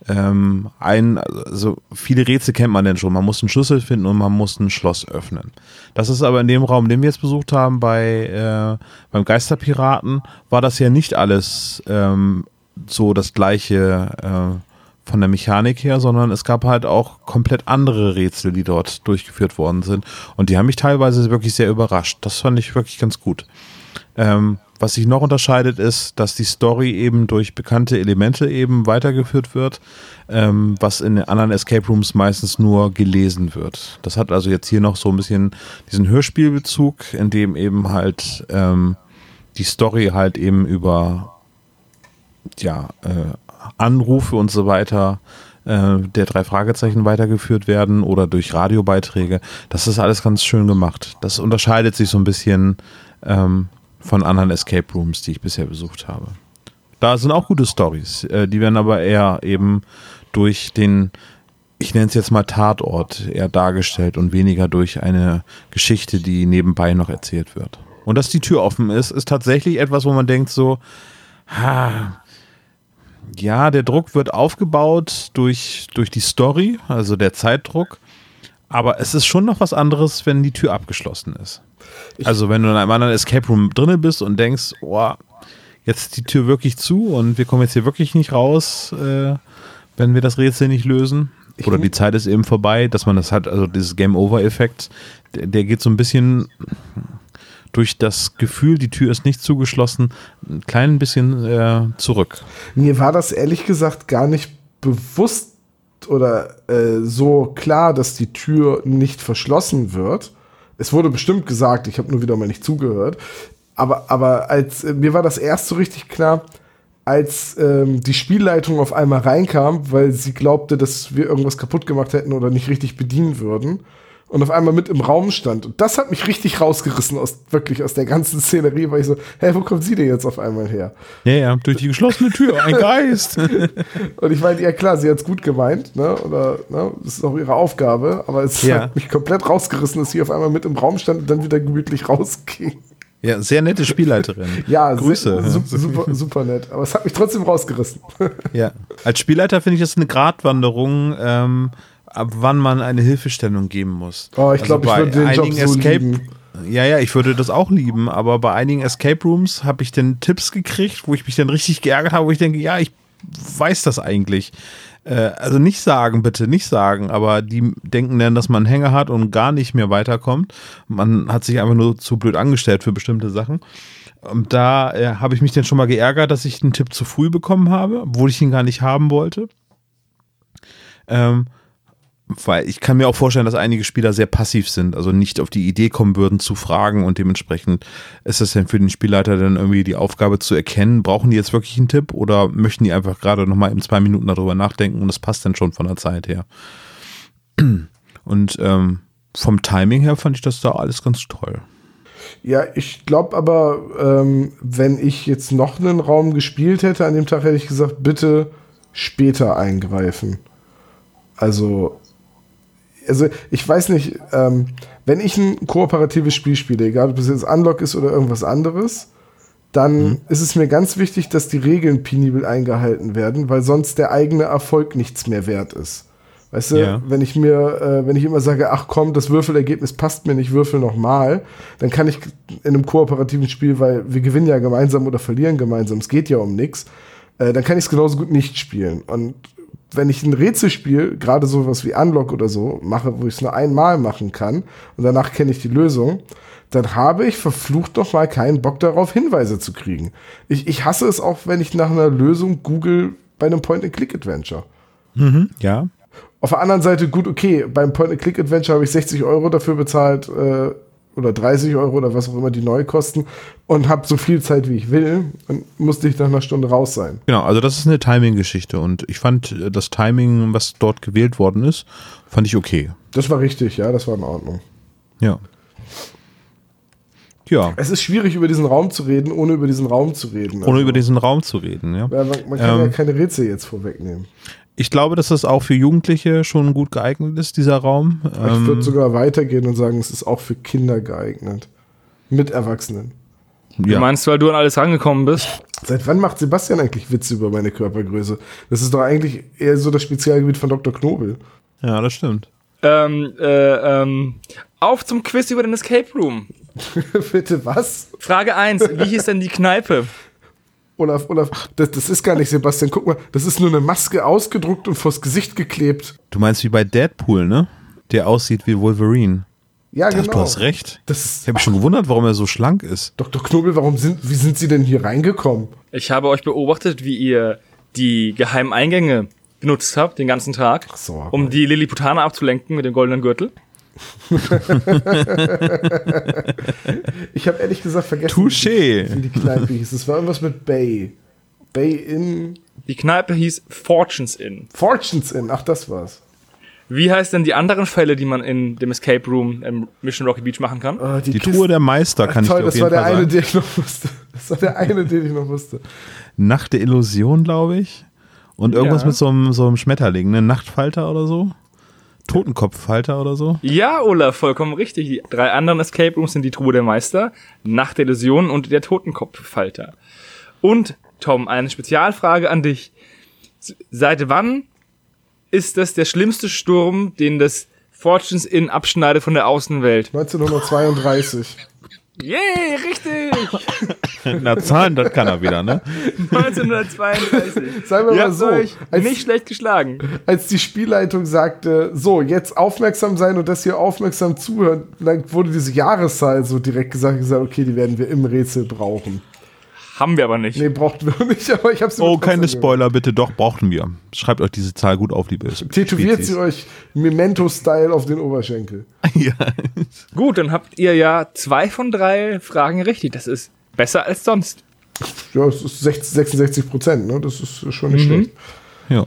Ähm, ein, also viele Rätsel kennt man denn schon. Man muss einen Schlüssel finden und man muss ein Schloss öffnen. Das ist aber in dem Raum, den wir jetzt besucht haben, bei äh, beim Geisterpiraten, war das ja nicht alles ähm, so das gleiche äh, von der Mechanik her, sondern es gab halt auch komplett andere Rätsel, die dort durchgeführt worden sind. Und die haben mich teilweise wirklich sehr überrascht. Das fand ich wirklich ganz gut. Ähm, was sich noch unterscheidet, ist, dass die Story eben durch bekannte Elemente eben weitergeführt wird, ähm, was in den anderen Escape Rooms meistens nur gelesen wird. Das hat also jetzt hier noch so ein bisschen diesen Hörspielbezug, in dem eben halt ähm, die Story halt eben über ja, äh, Anrufe und so weiter äh, der drei Fragezeichen weitergeführt werden oder durch Radiobeiträge. Das ist alles ganz schön gemacht. Das unterscheidet sich so ein bisschen ähm, von anderen Escape Rooms, die ich bisher besucht habe. Da sind auch gute Stories. Äh, die werden aber eher eben durch den, ich nenne es jetzt mal Tatort, eher dargestellt und weniger durch eine Geschichte, die nebenbei noch erzählt wird. Und dass die Tür offen ist, ist tatsächlich etwas, wo man denkt so, ha, ja, der Druck wird aufgebaut durch, durch die Story, also der Zeitdruck. Aber es ist schon noch was anderes, wenn die Tür abgeschlossen ist. also wenn du in einem anderen Escape Room drinne bist und denkst, oh, jetzt ist die Tür wirklich zu und wir kommen jetzt hier wirklich nicht raus, äh, wenn wir das Rätsel nicht lösen. Oder die Zeit ist eben vorbei, dass man das hat, also dieses Game-Over-Effekt, der, der geht so ein bisschen durch das Gefühl, die Tür ist nicht zugeschlossen, ein klein bisschen äh, zurück. Mir war das ehrlich gesagt gar nicht bewusst oder äh, so klar, dass die Tür nicht verschlossen wird. Es wurde bestimmt gesagt, ich habe nur wieder mal nicht zugehört. Aber, aber als äh, mir war das erst so richtig klar, als ähm, die Spielleitung auf einmal reinkam, weil sie glaubte, dass wir irgendwas kaputt gemacht hätten oder nicht richtig bedienen würden. Und auf einmal mit im Raum stand. Und das hat mich richtig rausgerissen aus wirklich aus der ganzen Szenerie, weil ich so, hä, wo kommt sie denn jetzt auf einmal her? Ja, ja, durch die geschlossene Tür, ein Geist. Und ich meine, ja klar, sie hat es gut gemeint, ne? Oder ne? das ist auch ihre Aufgabe, aber es Ja. hat mich komplett rausgerissen, dass sie auf einmal mit im Raum stand und dann wieder gemütlich rausging. ja, sehr nette Spielleiterin. Ja, Grüße. se- su- super, super nett. Aber es hat mich trotzdem rausgerissen. Ja. Als Spielleiter finde ich das eine Gratwanderung, ähm, ab wann man eine Hilfestellung geben muss. Oh, ich glaub, ich bei würde den Job so Escape lieben. Ja, ja, ich würde das auch lieben, aber bei einigen Escape Rooms habe ich dann Tipps gekriegt, wo ich mich dann richtig geärgert habe, wo ich denke, ja, ich weiß das eigentlich. Äh, also nicht sagen, bitte, nicht sagen, aber die denken dann, dass man einen Hänger hat und gar nicht mehr weiterkommt. Man hat sich einfach nur zu blöd angestellt für bestimmte Sachen. Und da äh, habe ich mich dann schon mal geärgert, dass ich einen Tipp zu früh bekommen habe, obwohl ich ihn gar nicht haben wollte. Ähm, weil ich kann mir auch vorstellen, dass einige Spieler sehr passiv sind, also nicht auf die Idee kommen würden zu fragen und dementsprechend ist es dann für den Spielleiter dann irgendwie die Aufgabe zu erkennen, brauchen die jetzt wirklich einen Tipp oder möchten die einfach gerade nochmal in zwei Minuten darüber nachdenken und das passt dann schon von der Zeit her. Und ähm, vom Timing her fand ich das da alles ganz toll. Ja, ich glaube aber, ähm, wenn ich jetzt noch einen Raum gespielt hätte, an dem Tag hätte ich gesagt, bitte später eingreifen. Also, also ich weiß nicht, ähm, wenn ich ein kooperatives Spiel spiele, egal ob es jetzt Unlock ist oder irgendwas anderes, dann Mhm. ist es mir ganz wichtig, dass die Regeln penibel eingehalten werden, weil sonst der eigene Erfolg nichts mehr wert ist. Weißt du, Ja. wenn ich mir, äh, wenn ich immer sage, ach komm, das Würfelergebnis passt mir nicht, würfel nochmal, dann kann ich in einem kooperativen Spiel, weil wir gewinnen ja gemeinsam oder verlieren gemeinsam, es geht ja um nichts, äh, dann kann ich es genauso gut nicht spielen. Und wenn ich ein Rätselspiel, gerade sowas wie Unlock oder so, mache, wo ich es nur einmal machen kann und danach kenne ich die Lösung, dann habe ich verflucht noch mal keinen Bock darauf, Hinweise zu kriegen. Ich, ich hasse es auch, wenn ich nach einer Lösung google bei einem Point-and-Click-Adventure. Ja. Auf der anderen Seite, gut, okay, beim Point-and-Click-Adventure habe ich 60 Euro dafür bezahlt äh, oder 30 Euro oder was auch immer die neu kosten und habe so viel Zeit, wie ich will und musste ich nach einer Stunde raus sein. Genau, also das ist eine Timing-Geschichte und ich fand äh, das Timing, was dort gewählt worden ist, fand ich okay. Das war richtig, ja, das war in Ordnung. Ja. Ja, Es ist schwierig, über diesen Raum zu reden, ohne über diesen Raum zu reden. ohne über diesen Raum zu reden, ja. ja, man, man kann ja Ähm, keine Rätsel jetzt vorwegnehmen. Ich glaube, dass das auch für Jugendliche schon gut geeignet ist, dieser Raum. ich Ähm, würde sogar weitergehen und sagen, es ist auch für Kinder geeignet. Mit Erwachsenen. Du ja. meinst, weil du an alles rangekommen bist? Seit wann macht Sebastian eigentlich Witze über meine Körpergröße? Das ist doch eigentlich eher so das Spezialgebiet von Dr. Knobel. ja, das stimmt. Ähm, äh, ähm, auf zum Quiz über den Escape Room. Bitte was? Frage 1. Wie hieß denn die Kneipe? Olaf, Olaf, das, das ist gar nicht Sebastian. Guck mal, das ist nur eine Maske ausgedruckt und vors Gesicht geklebt. Du meinst wie bei Deadpool, ne? Der aussieht wie Wolverine. Ja, Das, genau. Du hast recht. Das Ich habe mich schon gewundert, warum er so schlank ist. Dr. Knobel, warum sind, wie sind Sie denn hier reingekommen? Ich habe euch beobachtet, wie ihr die geheimen Eingänge benutzt habt, den ganzen Tag, so, aber- um die Lilliputaner abzulenken mit dem goldenen Gürtel. Ich habe ehrlich gesagt vergessen, Touché. wie die Kneipe hieß. Es war irgendwas mit Bay. Bay in Die Kneipe hieß Fortunes Inn. Fortunes Inn. Ach, das war's. Wie heißt denn die anderen Fälle, die man in dem Escape Room im Mission Rocky Beach machen kann? Ah, Die Kiste- Truhe der Meister kann Ach, toll, ich dir auf das war jeden der Fall eine, sagen. den ich noch wusste. Das war der eine, den ich noch wusste. Nacht der Illusion, glaube ich. Und irgendwas Ja. mit so einem, so einem Schmetterling, ne? Nachtfalter oder so? Totenkopffalter oder so? Ja, Olaf, vollkommen richtig. Die drei anderen Escape Rooms sind die Truhe der Meister, Nacht der Illusion und der Totenkopffalter. Und, Tom, eine Spezialfrage an dich. Seit wann ist das der schlimmste Sturm, den das Fortunes Inn abschneidet von der Außenwelt? 1932. Yay, richtig! Na, Zahlen, das kann er wieder, ne? 1932. Sagen wir Ihr mal so, als- nicht schlecht geschlagen. Als die Spielleitung sagte, so, jetzt aufmerksam sein und das hier aufmerksam zuhören, dann wurde diese Jahreszahl so direkt gesagt, gesagt, okay, die werden wir im Rätsel brauchen. Haben wir aber nicht. Nee, brauchten wir nicht, aber ich hab's Oh, keine Spoiler, bitte. Doch, brauchten wir. Schreibt euch diese Zahl gut auf, liebe. Tätowiert Spezies. sie euch Memento-Style auf den Oberschenkel. ja. Gut, dann habt ihr ja zwei von drei Fragen richtig. Das ist besser als sonst. Ja, es ist 60, 66 Prozent, ne? Das ist schon Mhm. nicht schlecht. ja.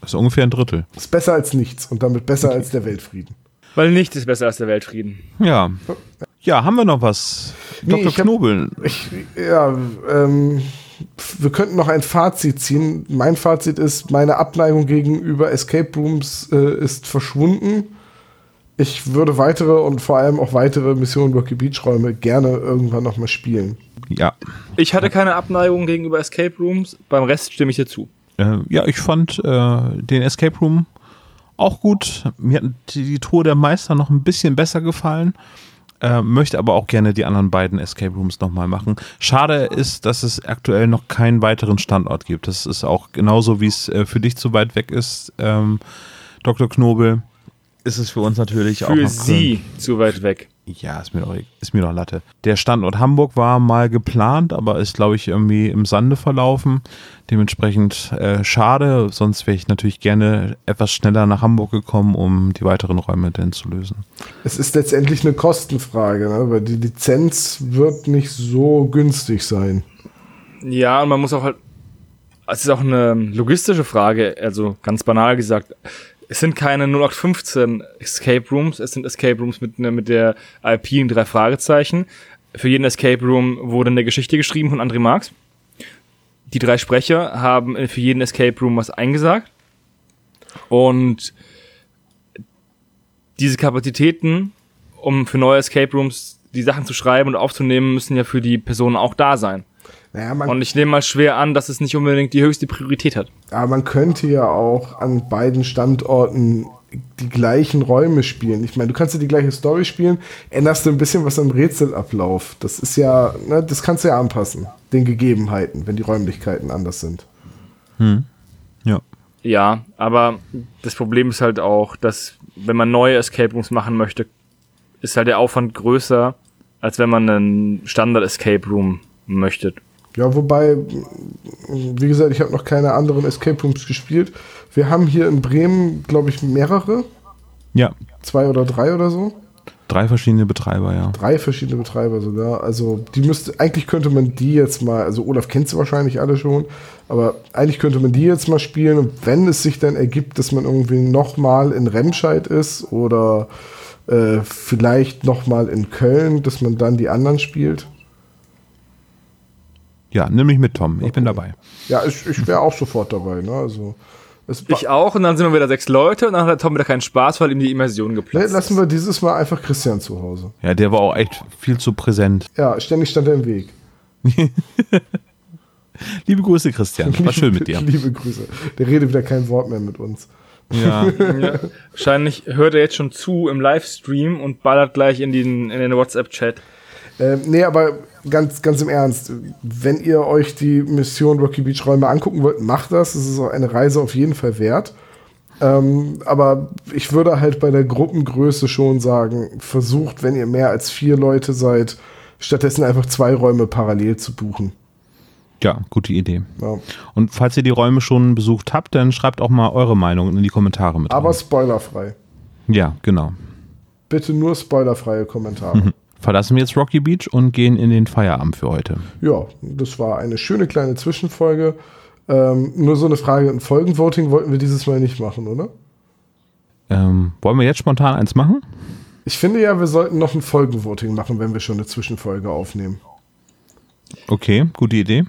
Das ist ungefähr ein Drittel. Ist besser als nichts und damit besser als der Weltfrieden. Weil nichts ist besser als der Weltfrieden. Ja. Ja, haben wir noch was? Nee, Dr. ich hab- Knobel. Ich, ja, ähm, wir könnten noch ein Fazit ziehen. Mein Fazit ist, meine Abneigung gegenüber Escape Rooms äh, ist verschwunden. Ich würde weitere und vor allem auch weitere Mission Rocky Beach Räume gerne irgendwann noch mal spielen. Ja. Ich hatte keine Abneigung gegenüber Escape Rooms. Beim Rest stimme ich dir zu. Äh, ja, ich fand äh, den Escape Room auch gut. Mir hat die, die Tour der Meister noch ein bisschen besser gefallen. Äh, möchte aber auch gerne die anderen beiden Escape Rooms nochmal machen. Schade ist, dass es aktuell noch keinen weiteren Standort gibt. Das ist auch genauso, wie es äh, für dich zu weit weg ist, ähm, Dr. Knobel. Ist es für uns natürlich auch Für sie zu weit weg. Ja, ist mir, doch, ist mir doch Latte. Der Standort Hamburg war mal geplant, aber ist, glaube ich, irgendwie im Sande verlaufen. Dementsprechend äh, schade, sonst wäre ich natürlich gerne etwas schneller nach Hamburg gekommen, um die weiteren Räume denn zu lösen. Es ist letztendlich eine Kostenfrage, ne? weil die Lizenz wird nicht so günstig sein. Ja, und man muss auch halt. Es ist auch eine logistische Frage, also ganz banal gesagt. Es sind keine 0815 Escape Rooms, es sind Escape Rooms mit, ne- mit der IP in drei Fragezeichen. Für jeden Escape Room wurde eine Geschichte geschrieben von André Marx. die drei Sprecher haben für jeden Escape Room was eingesagt. Und diese Kapazitäten, um für neue Escape Rooms die Sachen zu schreiben und aufzunehmen, müssen ja für die Personen auch da sein. Naja, man, Und ich nehme mal schwer an, dass es nicht unbedingt die höchste Priorität hat. aber man könnte ja auch an beiden Standorten die gleichen Räume spielen. Ich meine, du kannst ja die gleiche Story spielen, änderst du ein bisschen was am Rätselablauf. Das ist ja, ne, das kannst du ja anpassen, den Gegebenheiten, wenn die Räumlichkeiten anders sind. Ja. Ja, aber das Problem ist halt auch, dass wenn man neue Escape Rooms machen möchte, ist halt der Aufwand größer, als wenn man einen Standard Escape Room möchte. Ja, wobei, wie gesagt, ich habe noch keine anderen Escape Rooms gespielt. Wir haben hier in Bremen, glaube ich, mehrere, Ja. zwei oder drei oder so. Drei verschiedene Betreiber, ja. Drei verschiedene Betreiber sogar. Also die müsste, eigentlich könnte man die jetzt mal, also Olaf kennt sie wahrscheinlich alle schon, aber eigentlich könnte man die jetzt mal spielen und wenn es sich dann ergibt, dass man irgendwie nochmal in Remscheid ist oder äh, vielleicht nochmal in Köln, dass man dann die anderen spielt. Ja, nimm mich mit, Tom. Ich bin dabei. Ja, ich, ich wäre auch sofort dabei. Ne? Also, es Ich auch, und dann sind wir wieder sechs Leute und dann hat Tom wieder keinen Spaß, weil ihm die Immersion geplatzt lassen wir dieses Mal einfach Christian zu Hause. Ja, der war auch echt viel zu präsent. Ja, ständig stand er im Weg. Liebe Grüße, Christian. War schön mit dir. Liebe Grüße. Der redet wieder kein Wort mehr mit uns. Ja. Wahrscheinlich hört er jetzt schon zu im Livestream und ballert gleich in den, in den WhatsApp-Chat. Ähm, nee, aber ganz, ganz im Ernst, wenn ihr euch die Mission Rocky Beach Räume angucken wollt, macht das. Es ist eine Reise auf jeden Fall wert. Ähm, aber ich würde halt bei der Gruppengröße schon sagen, versucht, wenn ihr mehr als vier Leute seid, stattdessen einfach zwei Räume parallel zu buchen. ja, gute Idee. Ja. Und falls ihr die Räume schon besucht habt, dann schreibt auch mal eure Meinung in die Kommentare mit. Aber rein. spoilerfrei. ja, genau. Bitte nur spoilerfreie Kommentare. Verlassen wir jetzt Rocky Beach und gehen in den Feierabend für heute. Ja, das war eine schöne kleine Zwischenfolge. Ähm, nur so eine Frage, ein Folgenvoting wollten wir dieses Mal nicht machen, oder? Ähm, wollen wir jetzt spontan eins machen? Ich finde ja, wir sollten noch ein Folgenvoting machen, wenn wir schon eine Zwischenfolge aufnehmen. Okay, gute Idee.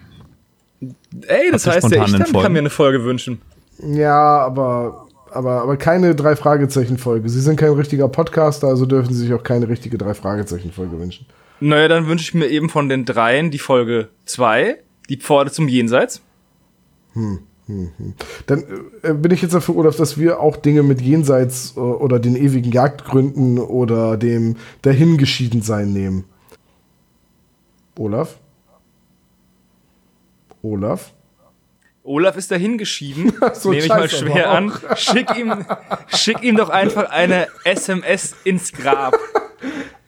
Ey, das heißt, der spontan ich kann mir eine Folge wünschen. Ja, aber, aber, aber keine Drei-Fragezeichen-Folge. Sie sind kein richtiger Podcaster, also dürfen Sie sich auch keine richtige Drei-Fragezeichen-Folge wünschen. Naja, dann wünsche ich mir eben von den dreien die Folge 2, die Pforte zum Jenseits. Dann äh, bin ich jetzt dafür, Olaf, dass wir auch Dinge mit Jenseits äh, oder den ewigen Jagdgründen oder dem Dahingeschiedensein nehmen. Olaf? Olaf? Olaf ist dahin geschieden. so Nehme ich mal schwer an. Schick ihm, schick ihm doch einfach eine SMS ins Grab.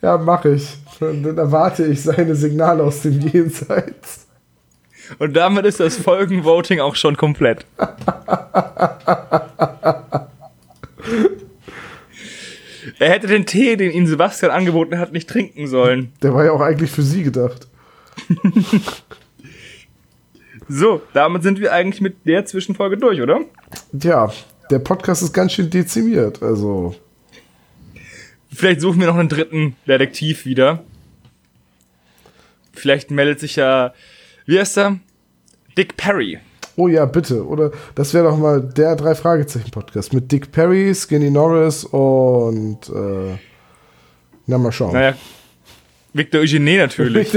Ja, mache ich. Und dann erwarte ich seine Signale aus dem Jenseits. Und damit ist das Folgenvoting auch schon komplett. er hätte den Tee, den ihm Sebastian angeboten hat, nicht trinken sollen. Der war ja auch eigentlich für Sie gedacht. So, damit sind wir eigentlich mit der Zwischenfolge durch, oder? Tja, der Podcast ist ganz schön dezimiert. Also, Vielleicht suchen wir noch einen dritten Detektiv wieder. Vielleicht meldet sich ja, wie heißt er? Dick Perry. oh ja, bitte. Oder das wäre doch mal der Drei-Fragezeichen-Podcast mit Dick Perry, Skinny Norris und äh, na mal schauen. Naja, Victor Eugene natürlich.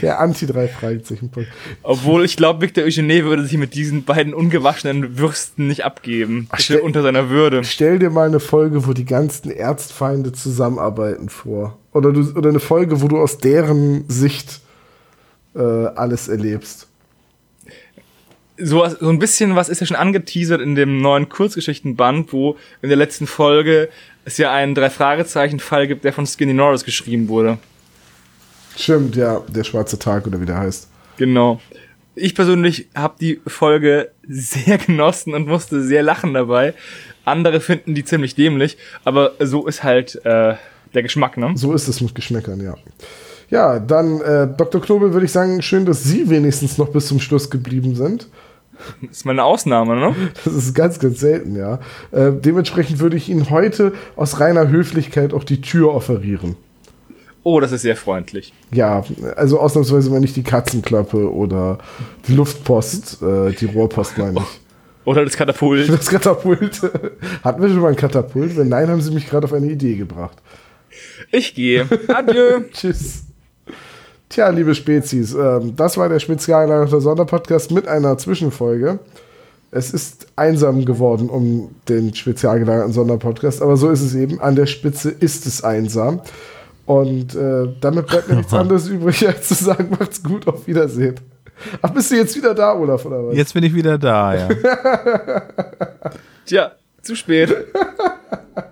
der Anti-Drei-Fragezeichen-Podcast. Obwohl ich glaube, Victor Eugene würde sich mit diesen beiden ungewaschenen Würsten nicht abgeben. Ach, stell- unter seiner Würde. Stell dir mal eine Folge, wo die ganzen Erzfeinde zusammenarbeiten vor. Oder, du, oder eine Folge, wo du aus deren Sicht äh, alles erlebst. So, so ein bisschen was ist ja schon angeteasert in dem neuen Kurzgeschichtenband, wo in der letzten Folge es ja einen Drei-Fragezeichen-Fall gibt, der von Skinny Norris geschrieben wurde. Stimmt, ja, der schwarze Tag oder wie der heißt. Genau. Ich persönlich habe die Folge sehr genossen und musste sehr lachen dabei. Andere finden die ziemlich dämlich, aber so ist halt äh, der Geschmack, ne? So ist es mit Geschmäckern, ja. Ja, dann, äh, Dr. Knobel, würde ich sagen, schön, dass Sie wenigstens noch bis zum Schluss geblieben sind. Das ist mal eine Ausnahme, ne? Das ist ganz, ganz selten, ja. Äh, dementsprechend würde ich Ihnen heute aus reiner Höflichkeit auch die Tür offerieren. Oh, das ist sehr freundlich. Ja, also ausnahmsweise mal nicht die Katzenklappe oder die Luftpost, äh, die Rohrpost meine ich. Oder das Katapult. Das Katapult. Hatten wir schon mal ein Katapult? Wenn nein, haben sie mich gerade auf eine Idee gebracht. Ich gehe. Adieu. Tschüss. Tja, liebe Spezies, ähm, das war der spezialgelagerte Sonderpodcast mit einer Zwischenfolge. Es ist einsam geworden um den spezialgelagerten Sonderpodcast, aber so ist es eben. An der Spitze ist es einsam. Und äh, damit bleibt mir nichts anderes übrig, als zu sagen, macht's gut, auf Wiedersehen. Ach, bist du jetzt wieder da, Olaf, oder was? Jetzt bin ich wieder da, ja. Tja, zu spät.